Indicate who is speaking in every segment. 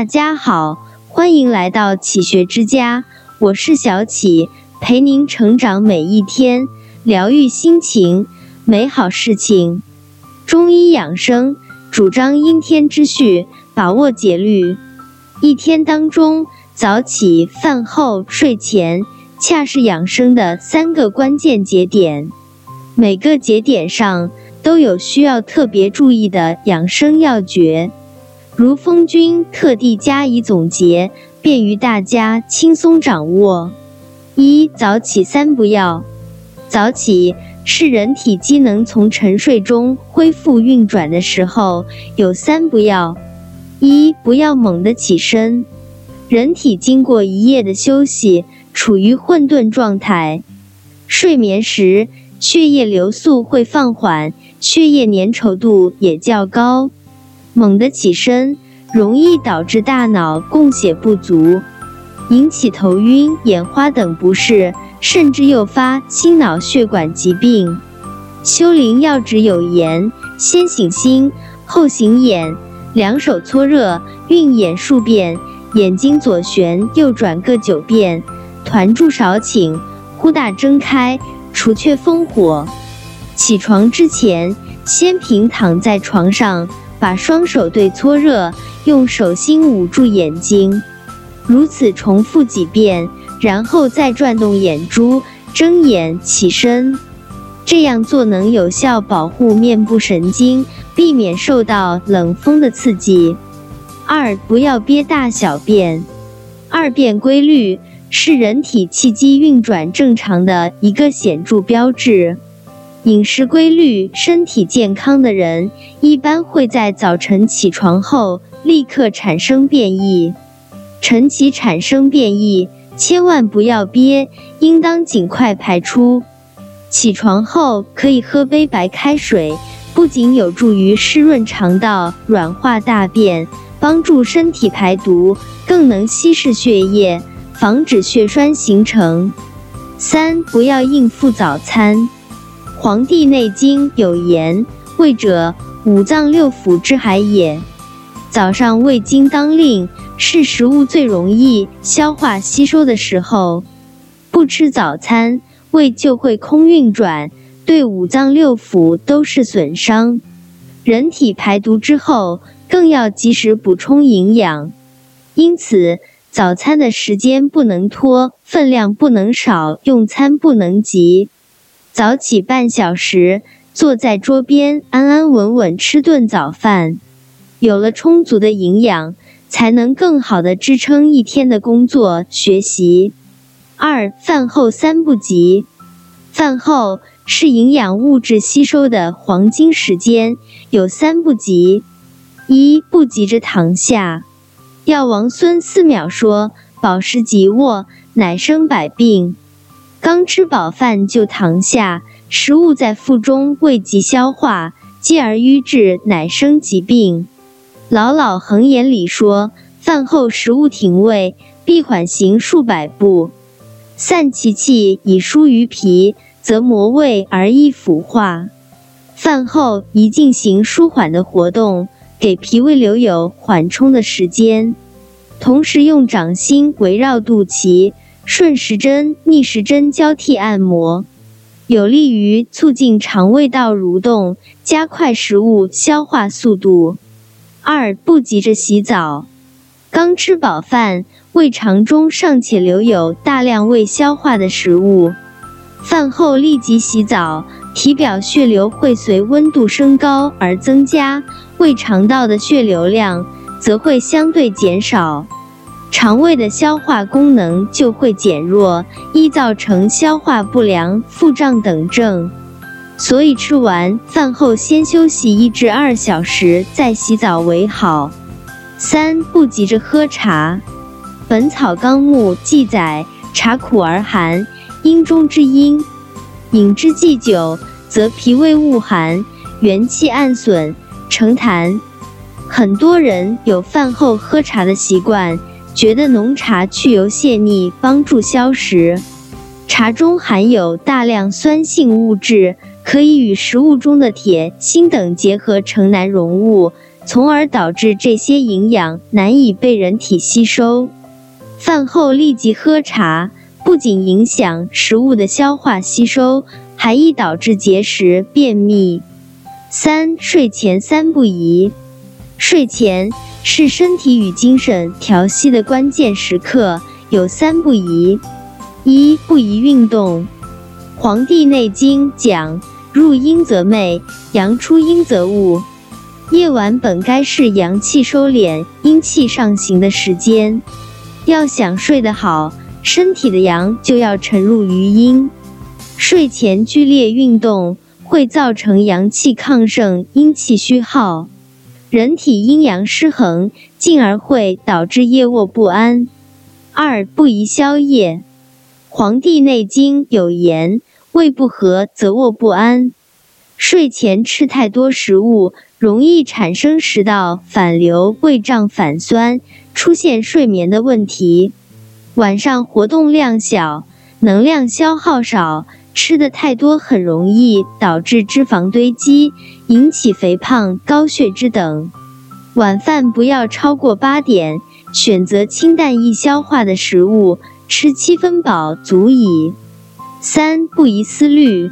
Speaker 1: 大家好，欢迎来到启学之家，我是小启，陪您成长每一天，疗愈心情，美好事情。中医养生主张阴天之序，把握节律。一天当中，早起、饭后、睡前，恰是养生的三个关键节点。每个节点上都有需要特别注意的养生要诀。如风君特地加以总结，便于大家轻松掌握。一早起三不要。早起是人体机能从沉睡中恢复运转的时候，有三不要：一不要猛地起身。人体经过一夜的休息，处于混沌状态，睡眠时血液流速会放缓，血液粘稠度也较高。猛地起身，容易导致大脑供血不足，引起头晕、眼花等不适，甚至诱发心脑血管疾病。修灵要旨有言：先醒心，后醒眼。两手搓热，运眼数遍，眼睛左旋右转各九遍，团住少顷，忽大睁开，除却风火。起床之前，先平躺在床上。把双手对搓热，用手心捂住眼睛，如此重复几遍，然后再转动眼珠，睁眼起身。这样做能有效保护面部神经，避免受到冷风的刺激。二，不要憋大小便。二便规律是人体气机运转正常的一个显著标志。饮食规律、身体健康的人，一般会在早晨起床后立刻产生便意。晨起产生便意，千万不要憋，应当尽快排出。起床后可以喝杯白开水，不仅有助于湿润肠道、软化大便，帮助身体排毒，更能稀释血液，防止血栓形成。三、不要应付早餐。《黄帝内经》有言：“胃者，五脏六腑之海也。早上胃经当令，是食物最容易消化吸收的时候。不吃早餐，胃就会空运转，对五脏六腑都是损伤。人体排毒之后，更要及时补充营养。因此，早餐的时间不能拖，分量不能少，用餐不能急。”早起半小时，坐在桌边，安安稳稳吃顿早饭，有了充足的营养，才能更好的支撑一天的工作学习。二饭后三不急，饭后是营养物质吸收的黄金时间，有三不急：一不急着躺下。药王孙思邈说：“饱食即卧，乃生百病。”刚吃饱饭就躺下，食物在腹中未及消化，继而瘀滞，乃生疾病。老老恒言里说，饭后食物停胃，必缓行数百步，散其气以疏于脾，则磨胃而易腐化。饭后宜进行舒缓的活动，给脾胃留有缓冲的时间，同时用掌心围绕肚脐。顺时针、逆时针交替按摩，有利于促进肠胃道蠕动，加快食物消化速度。二不急着洗澡，刚吃饱饭，胃肠中尚且留有大量未消化的食物，饭后立即洗澡，体表血流会随温度升高而增加，胃肠道的血流量则会相对减少。肠胃的消化功能就会减弱，易造成消化不良、腹胀等症。所以吃完饭后先休息一至二小时再洗澡为好。三不急着喝茶，《本草纲目》记载，茶苦而寒，阴中之阴，饮之既久，则脾胃恶寒，元气暗损，成痰。很多人有饭后喝茶的习惯。觉得浓茶去油泄腻，帮助消食。茶中含有大量酸性物质，可以与食物中的铁、锌等结合成难溶物，从而导致这些营养难以被人体吸收。饭后立即喝茶，不仅影响食物的消化吸收，还易导致结石、便秘。三、睡前三不宜。睡前是身体与精神调息的关键时刻，有三不宜：一、不宜运动。《黄帝内经》讲：“入阴则寐，阳出阴则寤。”夜晚本该是阳气收敛、阴气上行的时间，要想睡得好，身体的阳就要沉入于阴。睡前剧烈运动会造成阳气亢盛、阴气虚耗，人体阴阳失衡，进而会导致夜卧不安。二不宜宵夜，《黄帝内经》有言：“胃不和则卧不安。”睡前吃太多食物。容易产生食道反流、胃胀反酸，出现睡眠的问题。晚上活动量小，能量消耗少，吃的太多很容易导致脂肪堆积，引起肥胖、高血脂等。晚饭不要超过八点，选择清淡易消化的食物，吃七分饱足矣。三不宜思虑，《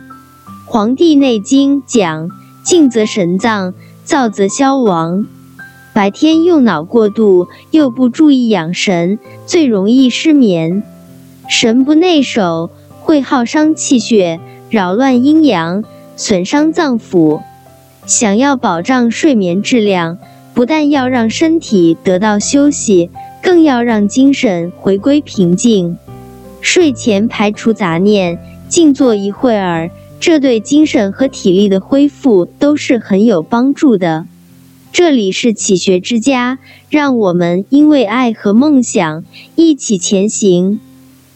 Speaker 1: 黄帝内经》讲：静则神脏。躁则消亡。白天用脑过度，又不注意养神，最容易失眠。神不内守，会耗伤气血，扰乱阴阳，损伤脏腑。想要保障睡眠质量，不但要让身体得到休息，更要让精神回归平静。睡前排除杂念，静坐一会儿。这对精神和体力的恢复都是很有帮助的。这里是起学之家，让我们因为爱和梦想一起前行。